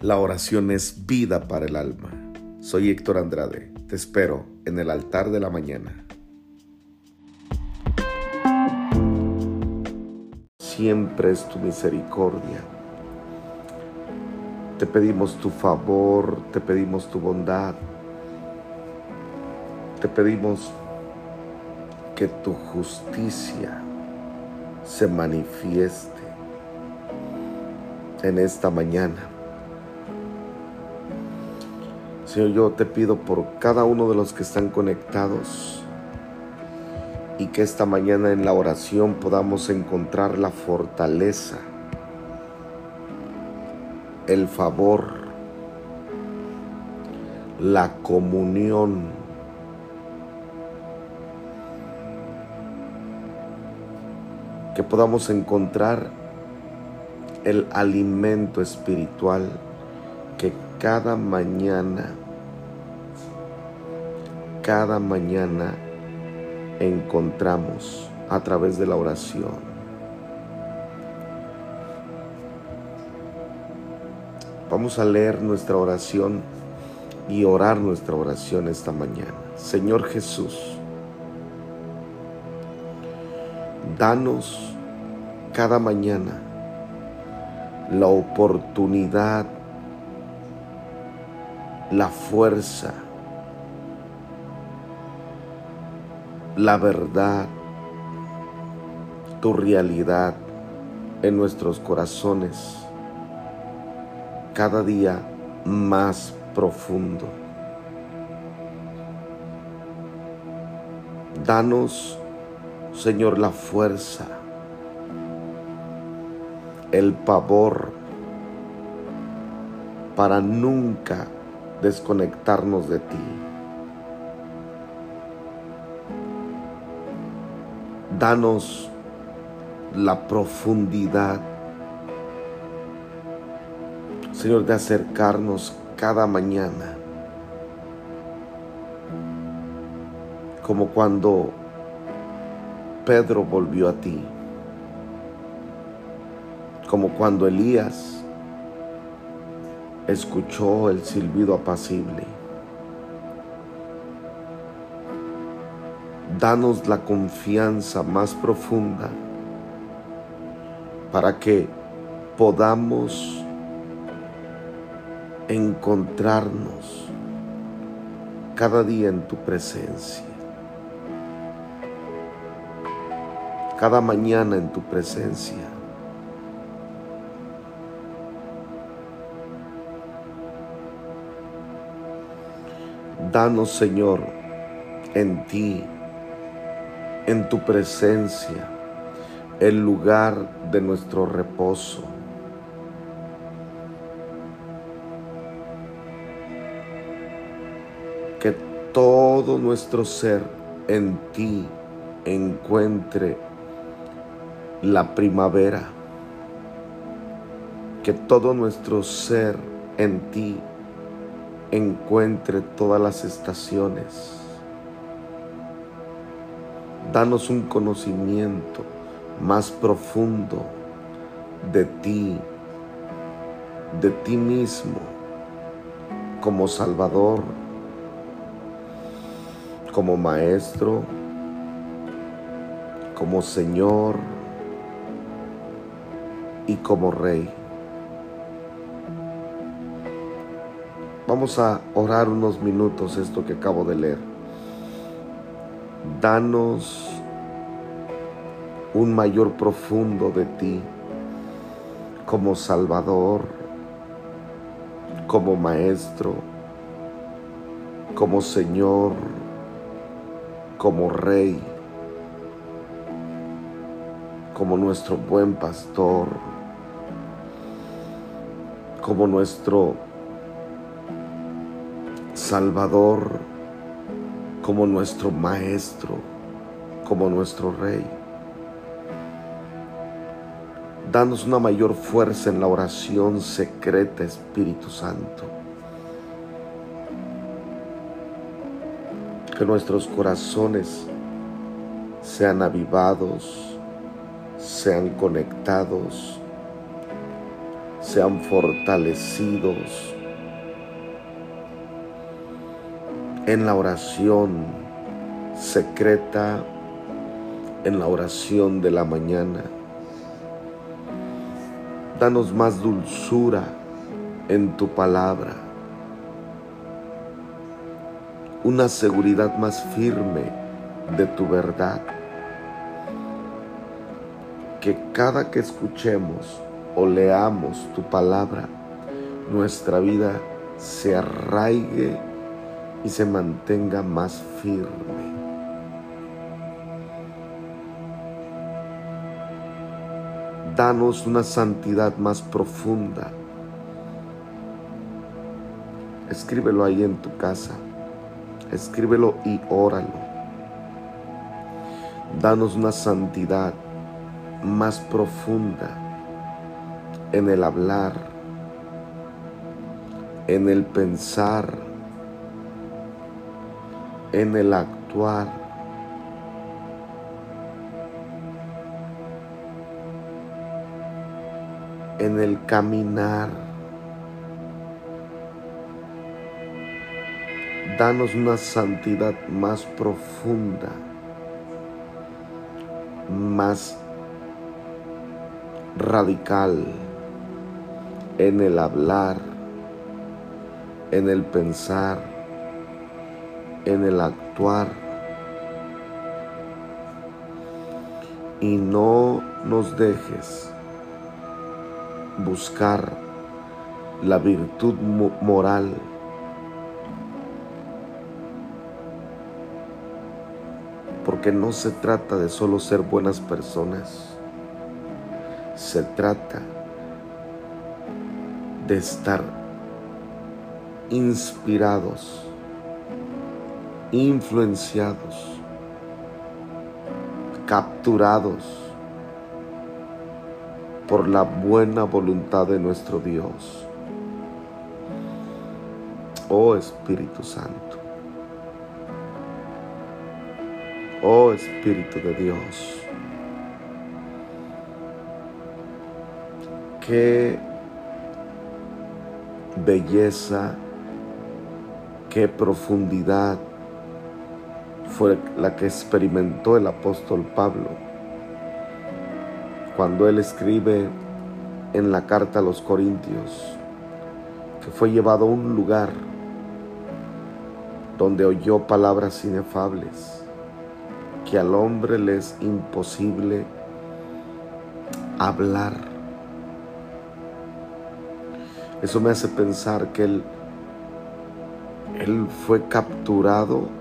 La oración es vida para el alma. Soy Héctor Andrade. Te espero en el altar de la mañana. Siempre es tu misericordia. Te pedimos tu favor, te pedimos tu bondad. Te pedimos que tu justicia se manifieste en esta mañana. Señor, yo te pido por cada uno de los que están conectados y que esta mañana en la oración podamos encontrar la fortaleza, el favor, la comunión. Que podamos encontrar el alimento espiritual que cada mañana, cada mañana encontramos a través de la oración. Vamos a leer nuestra oración y orar nuestra oración esta mañana. Señor Jesús, danos cada mañana la oportunidad la fuerza, la verdad, tu realidad en nuestros corazones cada día más profundo. Danos, Señor, la fuerza, el pavor para nunca desconectarnos de ti. Danos la profundidad, Señor, de acercarnos cada mañana, como cuando Pedro volvió a ti, como cuando Elías escuchó el silbido apacible. Danos la confianza más profunda para que podamos encontrarnos cada día en tu presencia, cada mañana en tu presencia. Danos, Señor, en ti, en tu presencia, el lugar de nuestro reposo. Que todo nuestro ser en ti encuentre la primavera. Que todo nuestro ser en ti encuentre todas las estaciones. Danos un conocimiento más profundo de ti, de ti mismo, como Salvador, como Maestro, como Señor y como Rey. Vamos a orar unos minutos esto que acabo de leer. Danos un mayor profundo de ti como Salvador, como Maestro, como Señor, como Rey, como nuestro buen pastor, como nuestro Salvador, como nuestro Maestro, como nuestro Rey. Danos una mayor fuerza en la oración secreta, Espíritu Santo. Que nuestros corazones sean avivados, sean conectados, sean fortalecidos en la oración secreta, en la oración de la mañana. Danos más dulzura en tu palabra, una seguridad más firme de tu verdad, que cada que escuchemos o leamos tu palabra, nuestra vida se arraigue y se mantenga más firme. Danos una santidad más profunda. Escríbelo ahí en tu casa. Escríbelo y óralo. Danos una santidad más profunda en el hablar, en el pensar, en el actuar. en el caminar. Danos una santidad más profunda, más radical en el hablar, en el pensar, en el actuar. Y no nos dejes buscar la virtud moral. Porque no se trata de solo ser buenas personas, se trata de estar inspirados, influenciados, capturados por la buena voluntad de nuestro Dios. Oh Espíritu Santo. Oh Espíritu de Dios. Qué belleza, qué profundidad fue la que experimentó el apóstol Pablo cuando él escribe en la carta a los Corintios que fue llevado a un lugar donde oyó palabras inefables que al hombre le es imposible hablar. Eso me hace pensar que él, él fue capturado,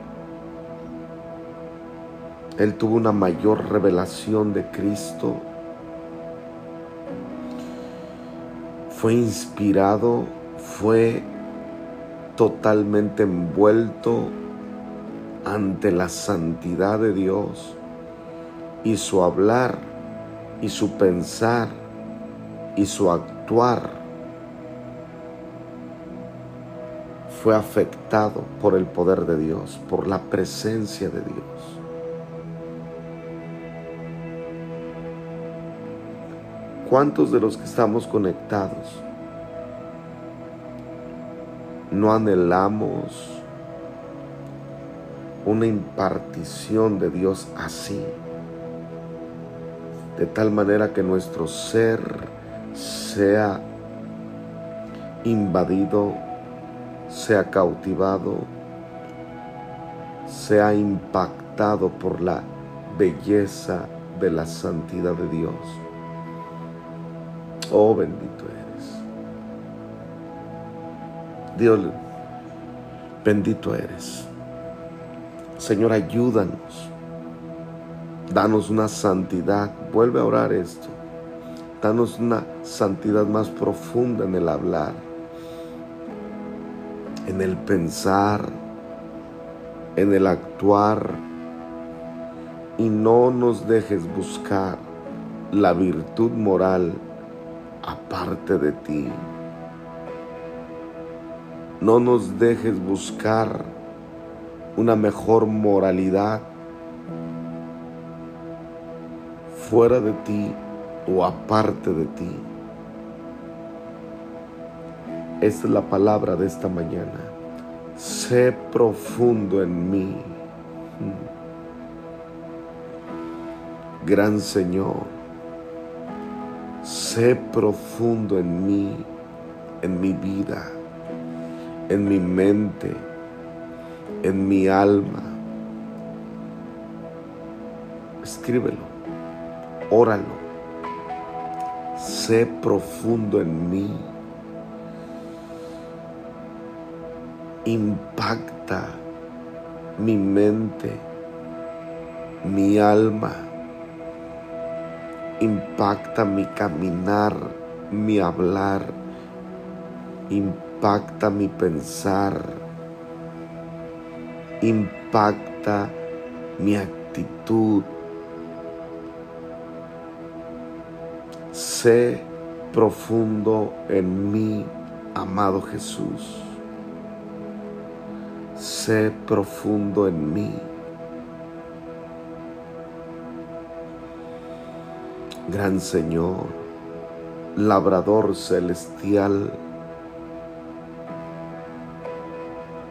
él tuvo una mayor revelación de Cristo fue inspirado, fue totalmente envuelto ante la santidad de Dios y su hablar y su pensar y su actuar fue afectado por el poder de Dios, por la presencia de Dios. ¿Cuántos de los que estamos conectados no anhelamos una impartición de Dios así? De tal manera que nuestro ser sea invadido, sea cautivado, sea impactado por la belleza de la santidad de Dios. Oh, bendito eres. Dios, bendito eres. Señor, ayúdanos. Danos una santidad. Vuelve a orar esto. Danos una santidad más profunda en el hablar, en el pensar, en el actuar. Y no nos dejes buscar la virtud moral aparte de ti. No nos dejes buscar una mejor moralidad fuera de ti o aparte de ti. Esta es la palabra de esta mañana. Sé profundo en mí. Gran Señor, sé profundo en mí, en mi vida, en mi mente, en mi alma. Escríbelo, óralo. Sé profundo en mí. Impacta mi mente, mi alma. Impacta mi caminar, mi hablar. Impacta mi pensar. Impacta mi actitud sé profundo en mí, amado Jesús. Sé profundo en mí. Gran Señor, labrador celestial,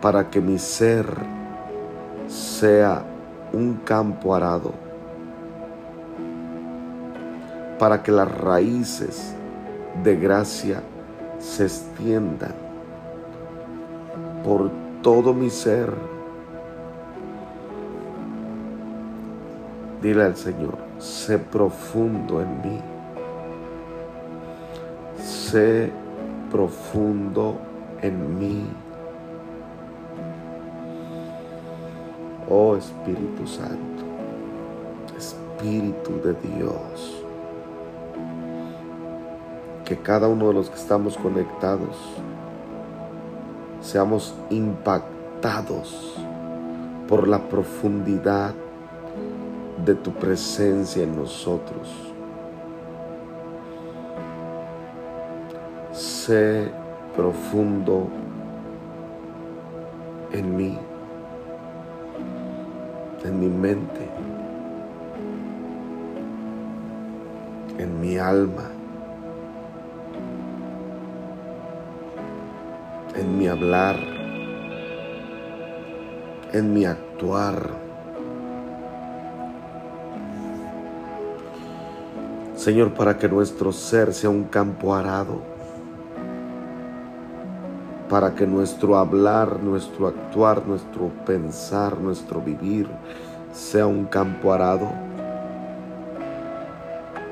para que mi ser sea un campo arado para que las raíces de gracia se extiendan por todo mi ser. Dile al Señor, sé profundo en mí. Sé profundo en mí. Oh Espíritu Santo, Espíritu de Dios que cada uno de los que estamos conectados seamos impactados por la profundidad de tu presencia en nosotros. Sé profundo en mí, en mi mente, en mi alma en mi hablar, en mi actuar. Señor, para que nuestro ser sea un campo arado, para que nuestro hablar, nuestro actuar, nuestro pensar, nuestro vivir sea un campo arado,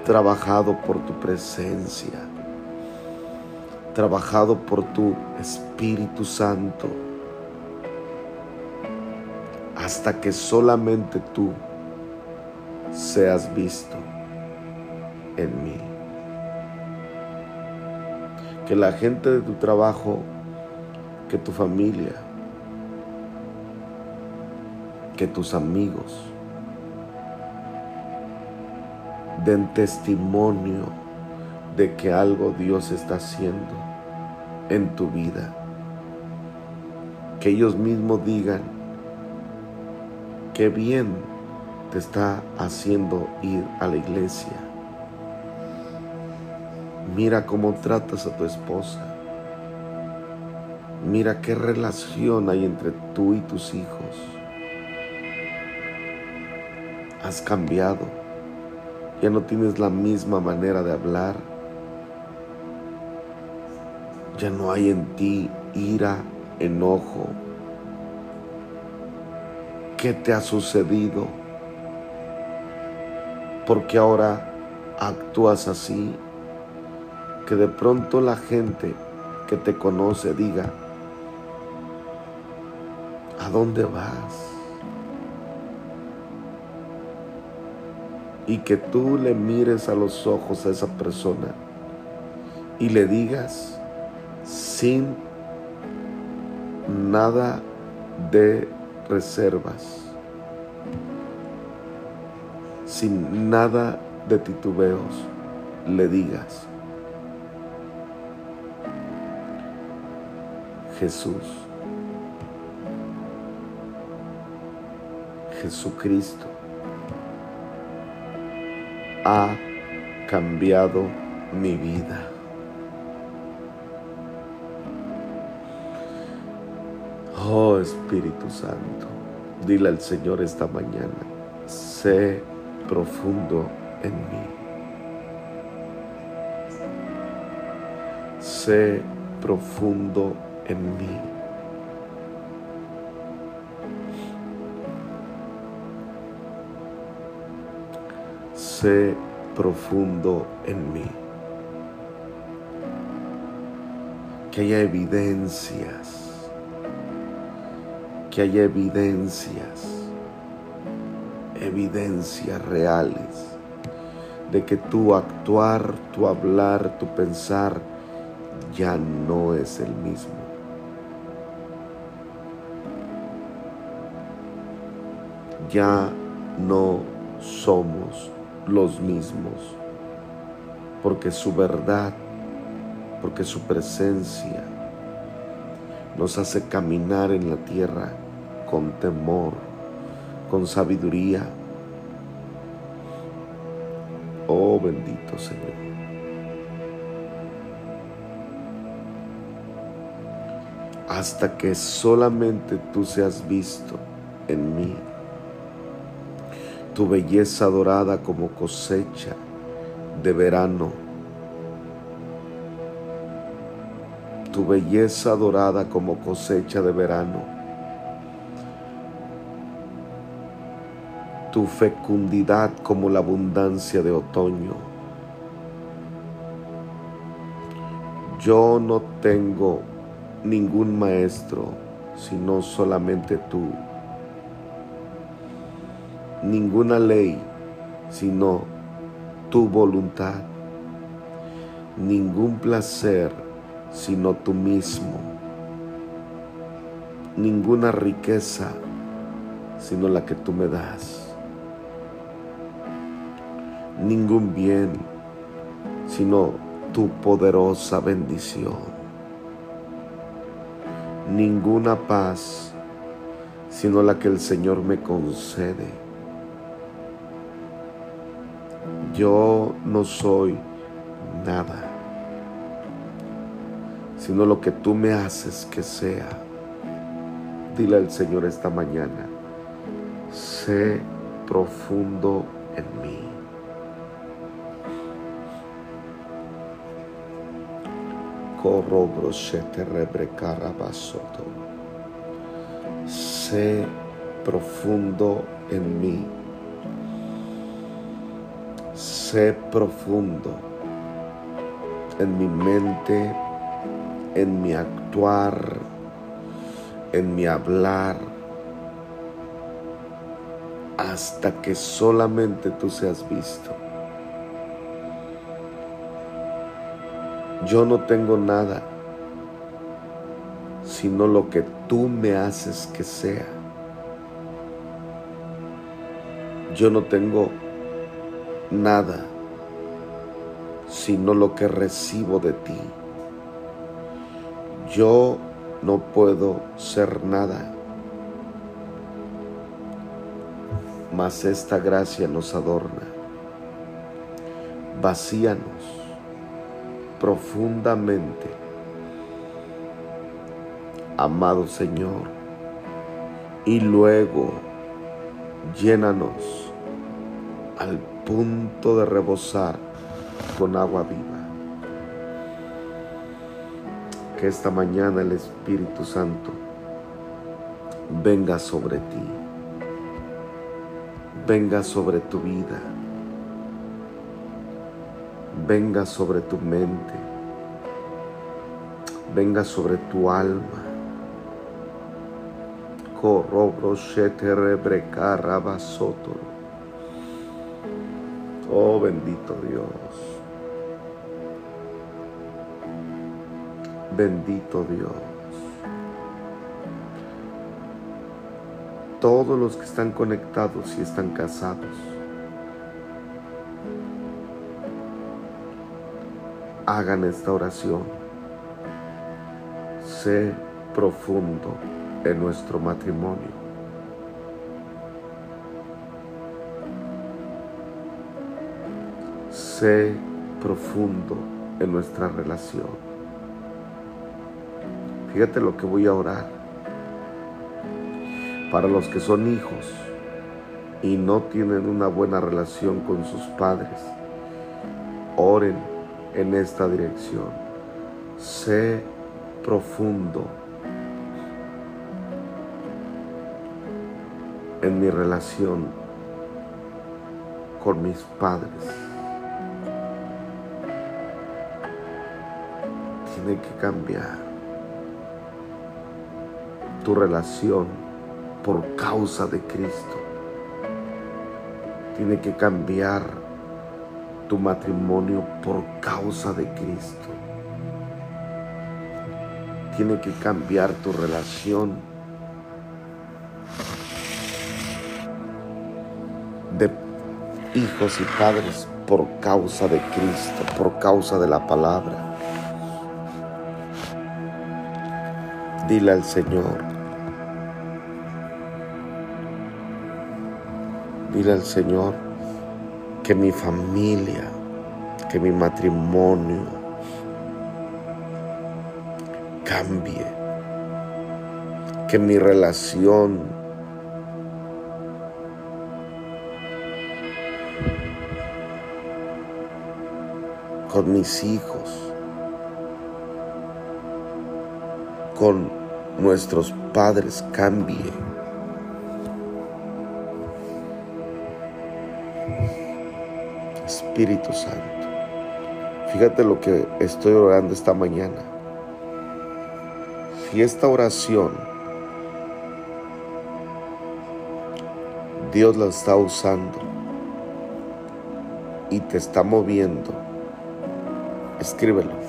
trabajado por tu presencia trabajado por tu Espíritu Santo, hasta que solamente tú seas visto en mí. Que la gente de tu trabajo, que tu familia, que tus amigos den testimonio de que algo Dios está haciendo en tu vida. Que ellos mismos digan, qué bien te está haciendo ir a la iglesia. Mira cómo tratas a tu esposa. Mira qué relación hay entre tú y tus hijos. Has cambiado. Ya no tienes la misma manera de hablar ya no hay en ti ira, enojo. ¿Qué te ha sucedido? Porque ahora actúas así, que de pronto la gente que te conoce diga, ¿a dónde vas? Y que tú le mires a los ojos a esa persona y le digas, sin nada de reservas, sin nada de titubeos, le digas, Jesús, Jesucristo ha cambiado mi vida. Oh Espíritu Santo, dile al Señor esta mañana, sé profundo en mí. Sé profundo en mí. Sé profundo en mí. Que haya evidencias, que haya evidencias, evidencias reales de que tu actuar, tu hablar, tu pensar ya no es el mismo. Ya no somos los mismos, porque su verdad, porque su presencia nos hace caminar en la tierra con temor, con sabiduría. Oh bendito Señor. Hasta que solamente tú seas visto en mí tu belleza dorada como cosecha de verano, tu belleza dorada como cosecha de verano, tu fecundidad como la abundancia de otoño. Yo no tengo ningún maestro, sino solamente tú ninguna ley, sino tu voluntad, ningún placer, sino tú mismo, ninguna riqueza, sino la que tú me das, ningún bien, sino tu poderosa bendición, ninguna paz, sino la que el Señor me concede yo no soy nada, sino lo que tú me haces que sea. Dile al Señor esta mañana, sé profundo en mí. Corro brochete rebrecara basoto. Sé profundo en mí sé profundo en mi mente, en mi actuar, en mi hablar, hasta que solamente tú seas visto. Yo no tengo nada, sino lo que tú me haces que sea. Yo no tengo nada, sino lo que recibo de ti. Yo no puedo ser nada, mas esta gracia nos adorna. Vacíanos profundamente, amado Señor, y luego llénanos al punto de rebosar con agua viva. Que esta mañana el Espíritu Santo venga sobre ti, venga sobre tu vida, venga sobre tu mente, venga sobre tu alma. Corrobro shete rebreca rabasotoro. Oh bendito Dios. Bendito Dios. Todos los que están conectados y están casados, hagan esta oración. Sé profundo en nuestro matrimonio. Sé profundo en nuestra relación. Fíjate lo que voy a orar. para los que son hijos y no tienen una buena relación con sus padres. Oren en esta dirección. Sé profundo en mi relación con mis padres. Tiene que cambiar tu relación por causa de Cristo. Tiene que cambiar tu matrimonio por causa de Cristo. Tiene que cambiar tu relación de hijos y padres por causa de Cristo, por causa de la palabra. Dile al Señor, dile al Señor que mi familia, que mi matrimonio cambie, que mi relación con mis hijos, con nuestros padres cambie. Espíritu Santo, fíjate lo que estoy orando esta mañana. Si esta oración Dios la está usando y te está moviendo Escríbelo.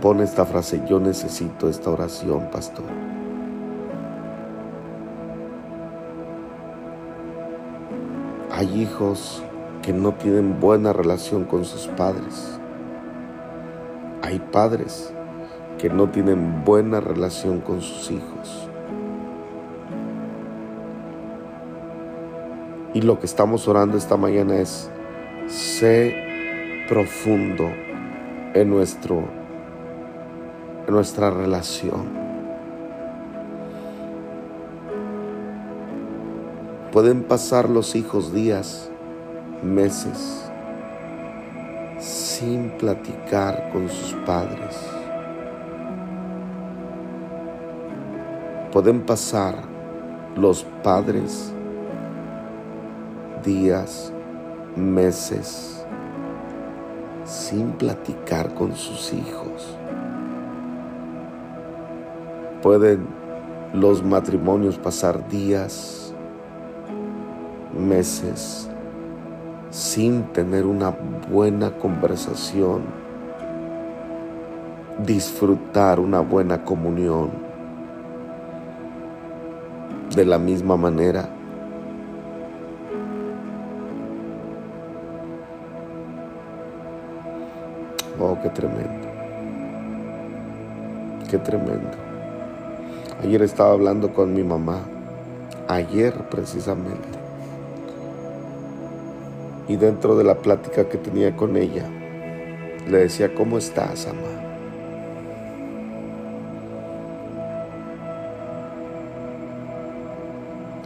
Pon esta frase, yo necesito esta oración, pastor. Hay hijos que no tienen buena relación con sus padres. Hay padres que no tienen buena relación con sus hijos. Y lo que estamos orando esta mañana es, sé profundo en, nuestro, nuestra relación. Pueden pasar los hijos días, meses, sin platicar con sus padres. Pueden pasar los padres días, meses, sin platicar con sus hijos. Pueden los matrimonios pasar días, meses, sin tener una buena conversación, disfrutar una buena comunión. De la misma manera, Oh, qué tremendo. Qué tremendo. Ayer estaba hablando con mi mamá. Ayer precisamente. Y dentro de la plática que tenía con ella, le decía, ¿cómo estás, mamá?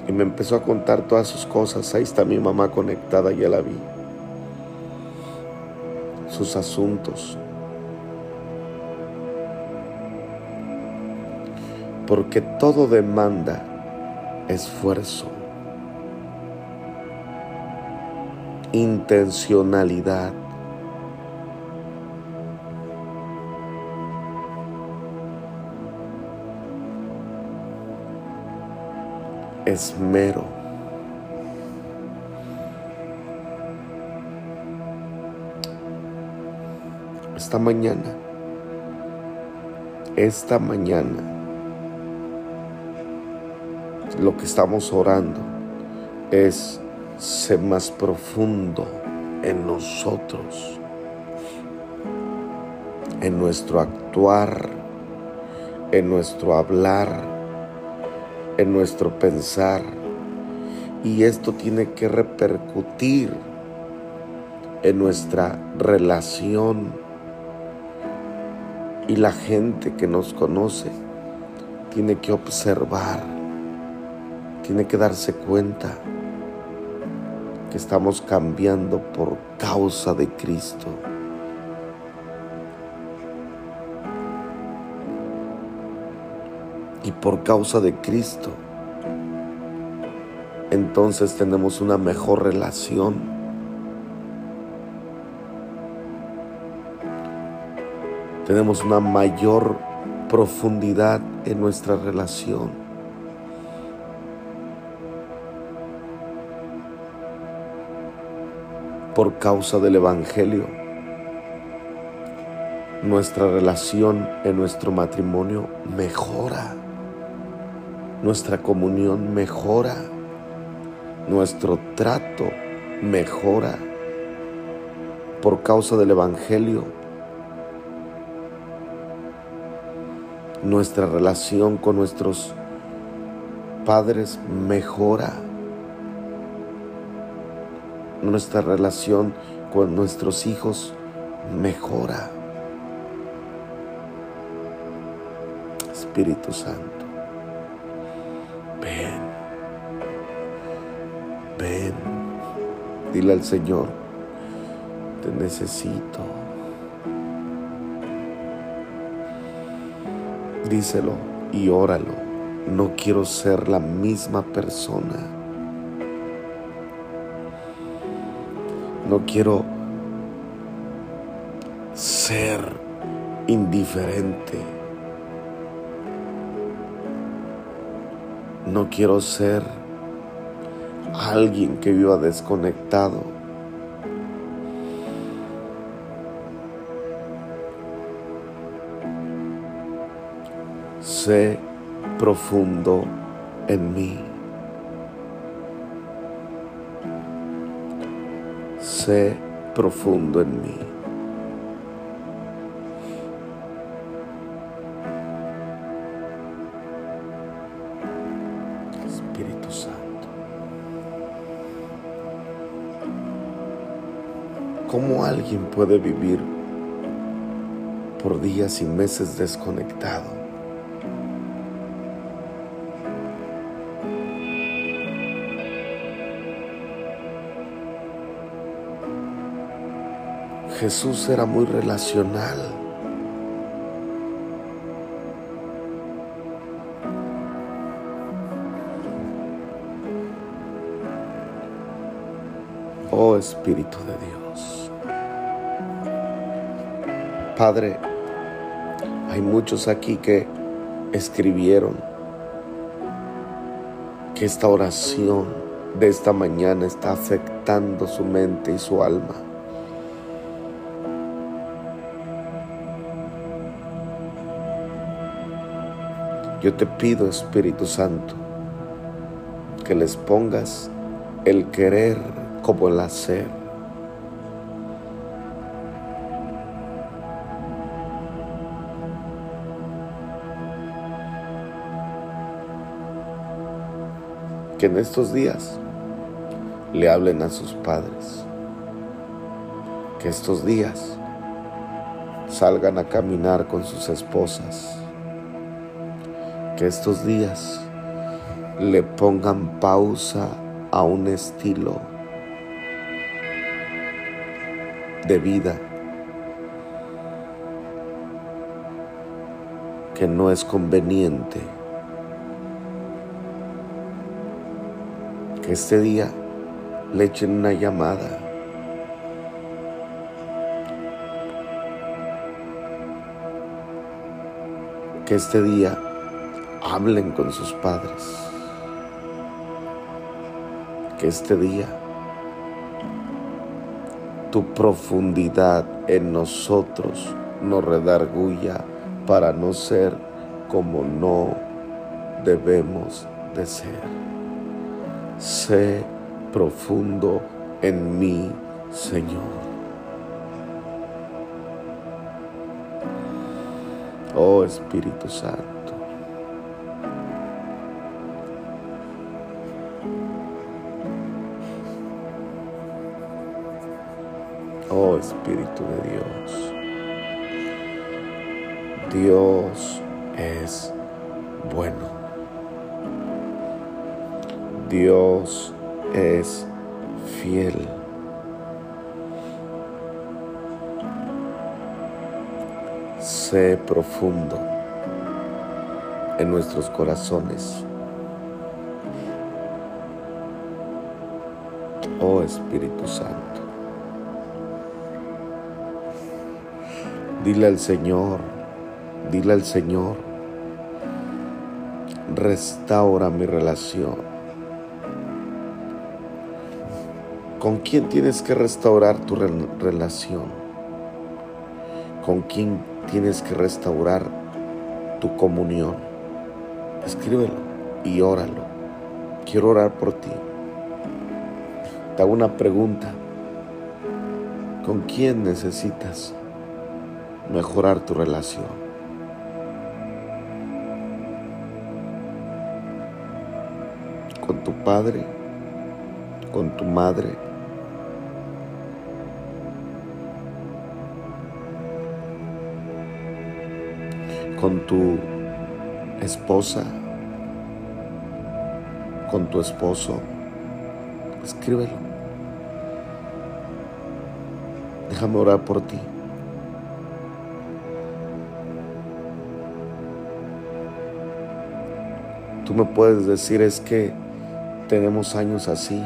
Y me empezó a contar todas sus cosas. Ahí está mi mamá conectada, ya la vi sus asuntos. Porque todo demanda esfuerzo, intencionalidad. esmero. esta mañana, esta mañana, lo que estamos orando es ser más profundo en nosotros, en nuestro actuar, en nuestro hablar, en nuestro pensar. Y esto tiene que repercutir en nuestra relación y la gente que nos conoce tiene que observar, tiene que darse cuenta que estamos cambiando por causa de Cristo. Y por causa de Cristo, entonces tenemos una mejor relación. Tenemos una mayor profundidad en nuestra relación. Por causa del Evangelio, nuestra relación en nuestro matrimonio mejora, nuestra comunión mejora, nuestro trato mejora. Por causa del Evangelio, nuestra relación con nuestros padres mejora. Nuestra relación con nuestros hijos mejora. Espíritu Santo, ven, ven, dile al Señor, te necesito. díselo y óralo. No quiero ser la misma persona. No quiero ser indiferente. No quiero ser alguien que viva desconectado. sé profundo en mí. Profundo en mí. Espíritu Santo. ¿Cómo alguien puede vivir por días y meses desconectado? Jesús era muy relacional. Oh Espíritu de Dios. Padre, hay muchos aquí que escribieron que esta oración de esta mañana está afectando su mente y su alma. Yo te pido, Espíritu Santo, que les pongas el querer como el hacer. Que en estos días le hablen a sus padres. Que estos días salgan a caminar con sus esposas que estos días le pongan pausa a un estilo de vida que no es conveniente. Que este día le echen una llamada. Que este día hablen con sus padres. Que este día tu profundidad en nosotros nos redarguya para no ser como no debemos de ser. Sé profundo en mí, Señor. Oh Espíritu Santo. Espíritu de Dios. Dios es bueno. Dios es fiel. Sé profundo en nuestros corazones. Oh Espíritu Santo. Dile al Señor, dile al Señor, restaura mi relación. ¿Con quién tienes que restaurar tu relación? ¿Con quién tienes que restaurar tu comunión? Escríbelo y óralo. Quiero orar por ti. Te hago una pregunta. ¿Con quién necesitas mejorar tu relación. Con tu padre, con tu madre, con tu esposa, con tu esposo. Escríbelo. Déjame orar por ti. Tú me puedes decir es que tenemos años así.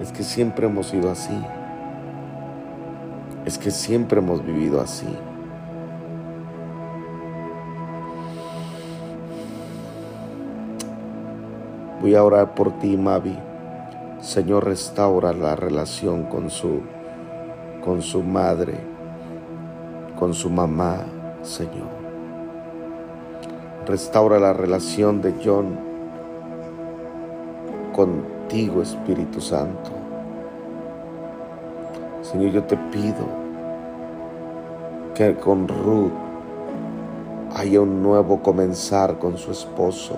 Es que siempre hemos sido así. Es que siempre hemos vivido así. Voy a orar por ti, Mavi. Señor, restaura la relación con su con su madre, con su mamá, Señor. Restaura la relación de John contigo, Espíritu Santo. Señor, yo te pido que con Ruth haya un nuevo comenzar con su esposo.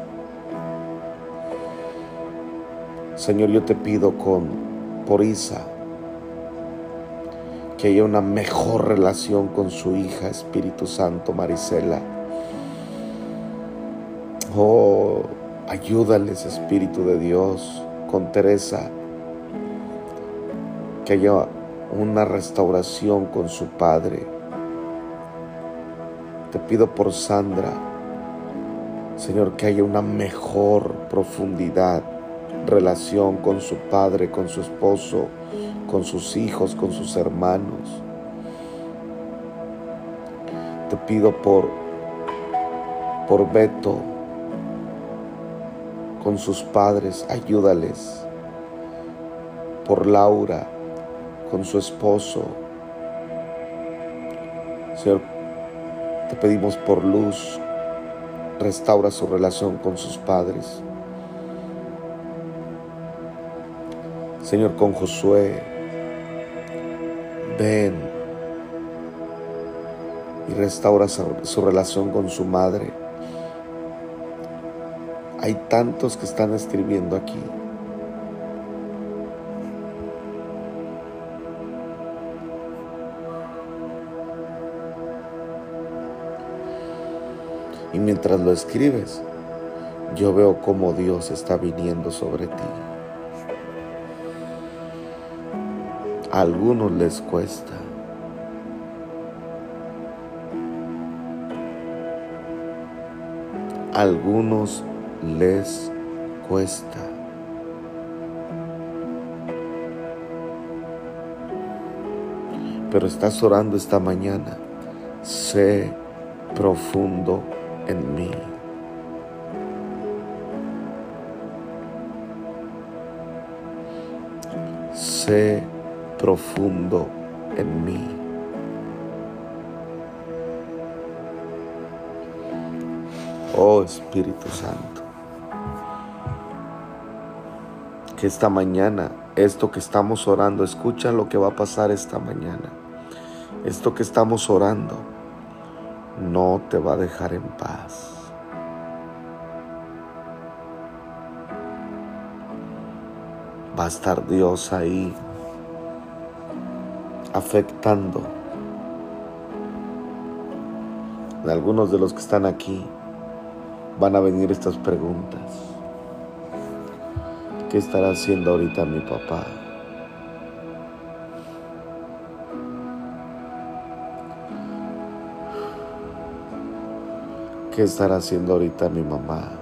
Señor, yo te pido con por Isa que haya una mejor relación con su hija, Espíritu Santo, Marisela. Oh, ayúdales, Espíritu de Dios, con Teresa, que haya una restauración con su Padre. Te pido por Sandra, Señor, que haya una mejor profundidad, relación con su Padre, con su esposo, con sus hijos, con sus hermanos. Te pido por, por Beto, con sus padres, ayúdales. Por Laura, con su esposo. Señor, te pedimos por luz, restaura su relación con sus padres. Señor, con Josué, ven y restaura su, relación con su madre. Hay tantos que están escribiendo aquí. Y mientras lo escribes, yo veo cómo Dios está viniendo sobre ti. A algunos les cuesta. Algunos les cuesta. Pero estás orando esta mañana. Sé profundo en mí. Sé profundo en mí. Oh Espíritu Santo, esta mañana, esto que estamos orando, escucha lo que va a pasar esta mañana. Esto que estamos orando no te va a dejar en paz. Va a estar Dios ahí afectando algunos de los que están aquí van a venir estas preguntas. ¿Qué estará haciendo ahorita mi papá? ¿Qué estará haciendo ahorita mi mamá?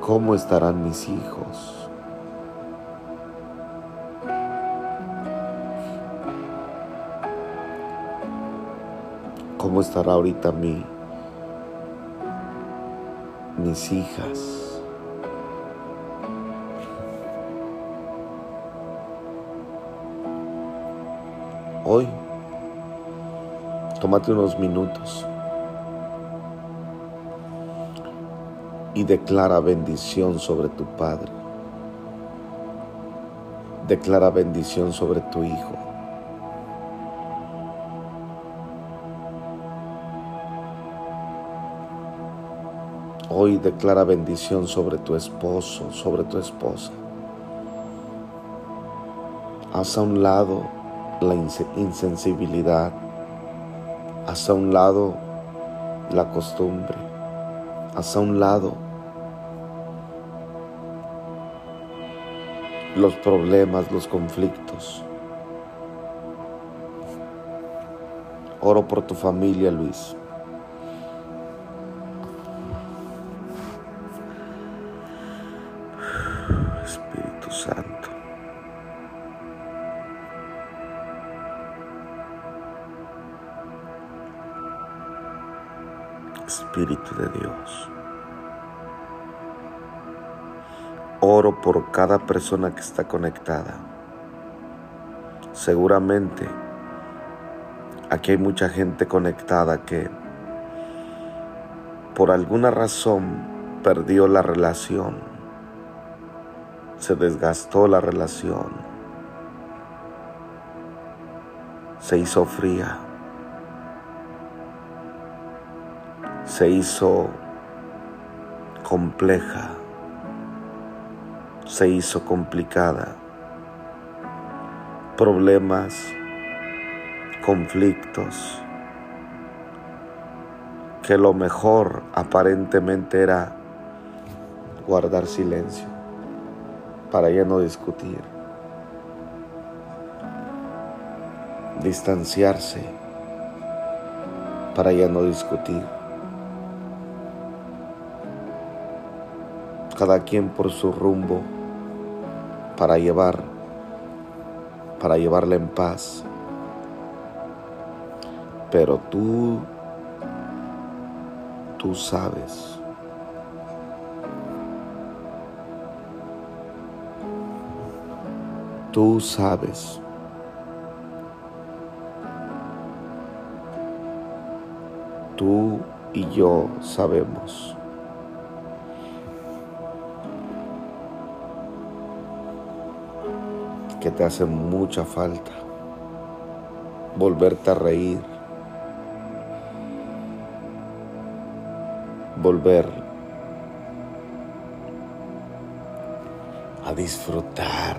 ¿Cómo estarán mis hijos? ¿Cómo estará ahorita mi, mis hijas? Hoy Tómate unos minutos y declara bendición sobre tu Padre. Declara bendición sobre tu Hijo. Hoy declara bendición sobre tu esposo, sobre tu esposa. Haz a un lado la insensibilidad haz a un lado la costumbre, haz a un lado los problemas, los conflictos. Oro por tu familia, Luis. De Dios. Oro por cada persona que está conectada. Seguramente aquí hay mucha gente conectada que por alguna razón perdió la relación, se desgastó la relación, se hizo fría. Se hizo compleja, se hizo complicada. Problemas, conflictos, que lo mejor aparentemente era guardar silencio para ya no discutir, distanciarse para ya no discutir. Cada quien por su rumbo para llevar, para llevarla en paz. Pero tú, tú sabes. Tú sabes. Tú y yo sabemos. Que te hace mucha falta. Volverte a reír. Volver a disfrutar.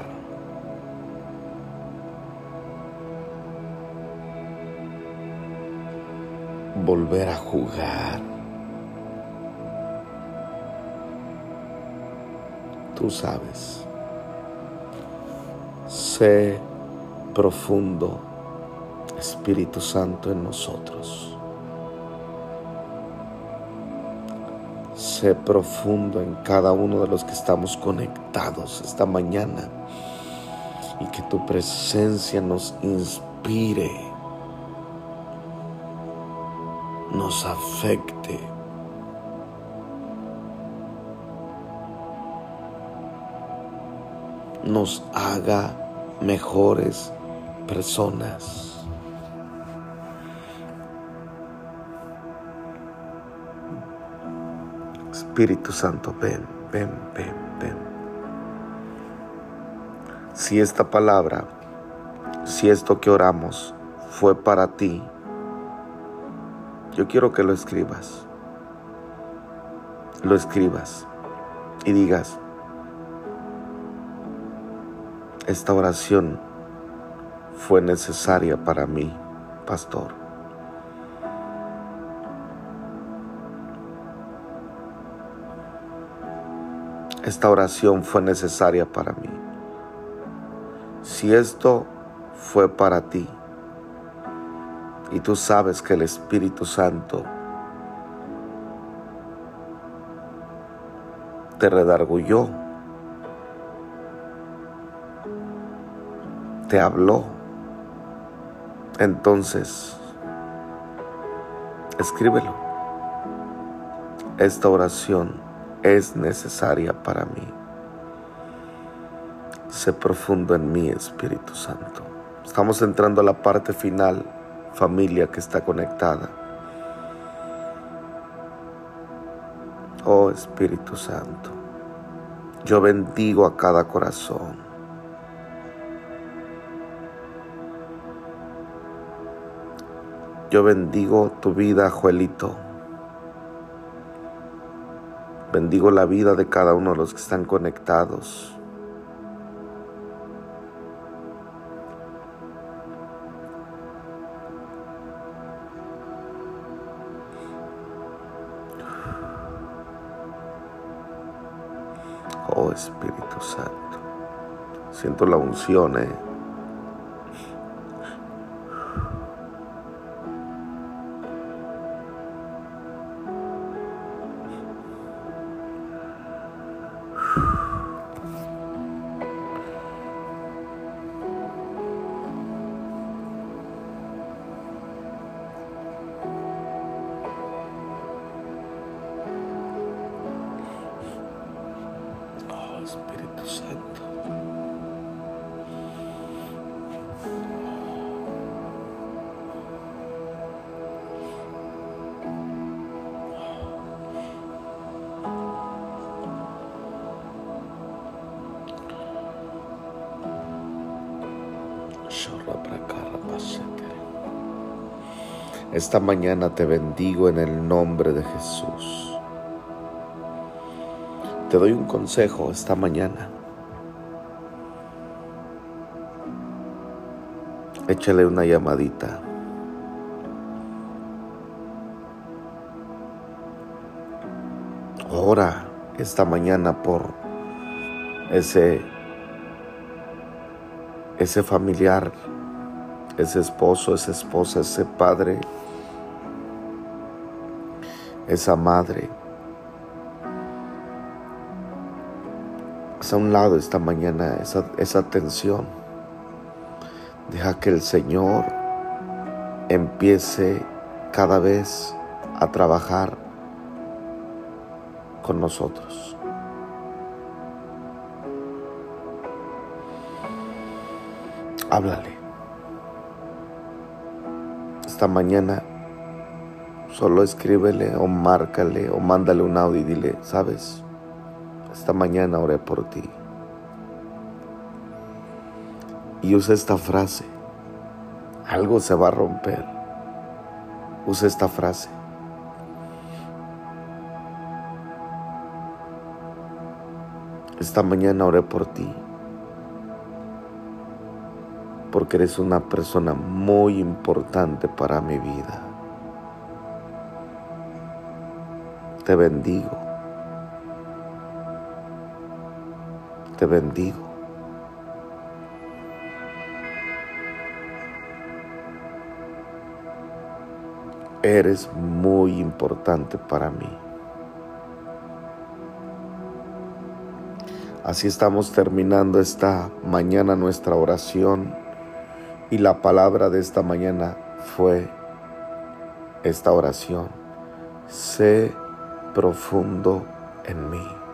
Volver a jugar. Tú sabes sé profundo, Espíritu Santo, en nosotros. Sé profundo en cada uno de los que estamos conectados esta mañana y que tu presencia nos inspire, nos afecte nos haga mejores personas. Espíritu Santo, ven, ven, ven, ven. Si esta palabra, si esto que oramos fue para ti, yo quiero que lo escribas. Lo escribas y digas, esta oración fue necesaria para mí, pastor. Esta oración fue necesaria para mí. Si esto fue para ti, y tú sabes que el Espíritu Santo te redargulló te habló, entonces escríbelo. Esta oración es necesaria para mí. Sé profundo en mí, Espíritu Santo. Estamos entrando a la parte final, familia que está conectada. Oh Espíritu Santo, yo bendigo a cada corazón. Yo bendigo tu vida, Joelito. Bendigo la vida de cada uno de los que están conectados. Oh Espíritu Santo, siento la unción, eh. Esta mañana te bendigo en el nombre de Jesús. Te doy un consejo esta mañana. Échale una llamadita. Ora esta mañana por ese ese familiar, ese esposo, esa esposa, ese padre, esa madre. Haz a un lado esta mañana esa, esa tensión. Deja que el Señor empiece cada vez a trabajar con nosotros. háblale. Esta mañana solo escríbele o márcale o mándale un audio y dile, sabes, esta mañana oré por ti. Y usa esta frase. Algo se va a romper. Usa esta frase. Esta mañana oré por ti porque eres una persona muy importante para mi vida. Te bendigo. Te bendigo. Eres muy importante para mí. Así estamos terminando esta mañana nuestra oración y la palabra de esta mañana fue esta oración. Sé profundo en mí.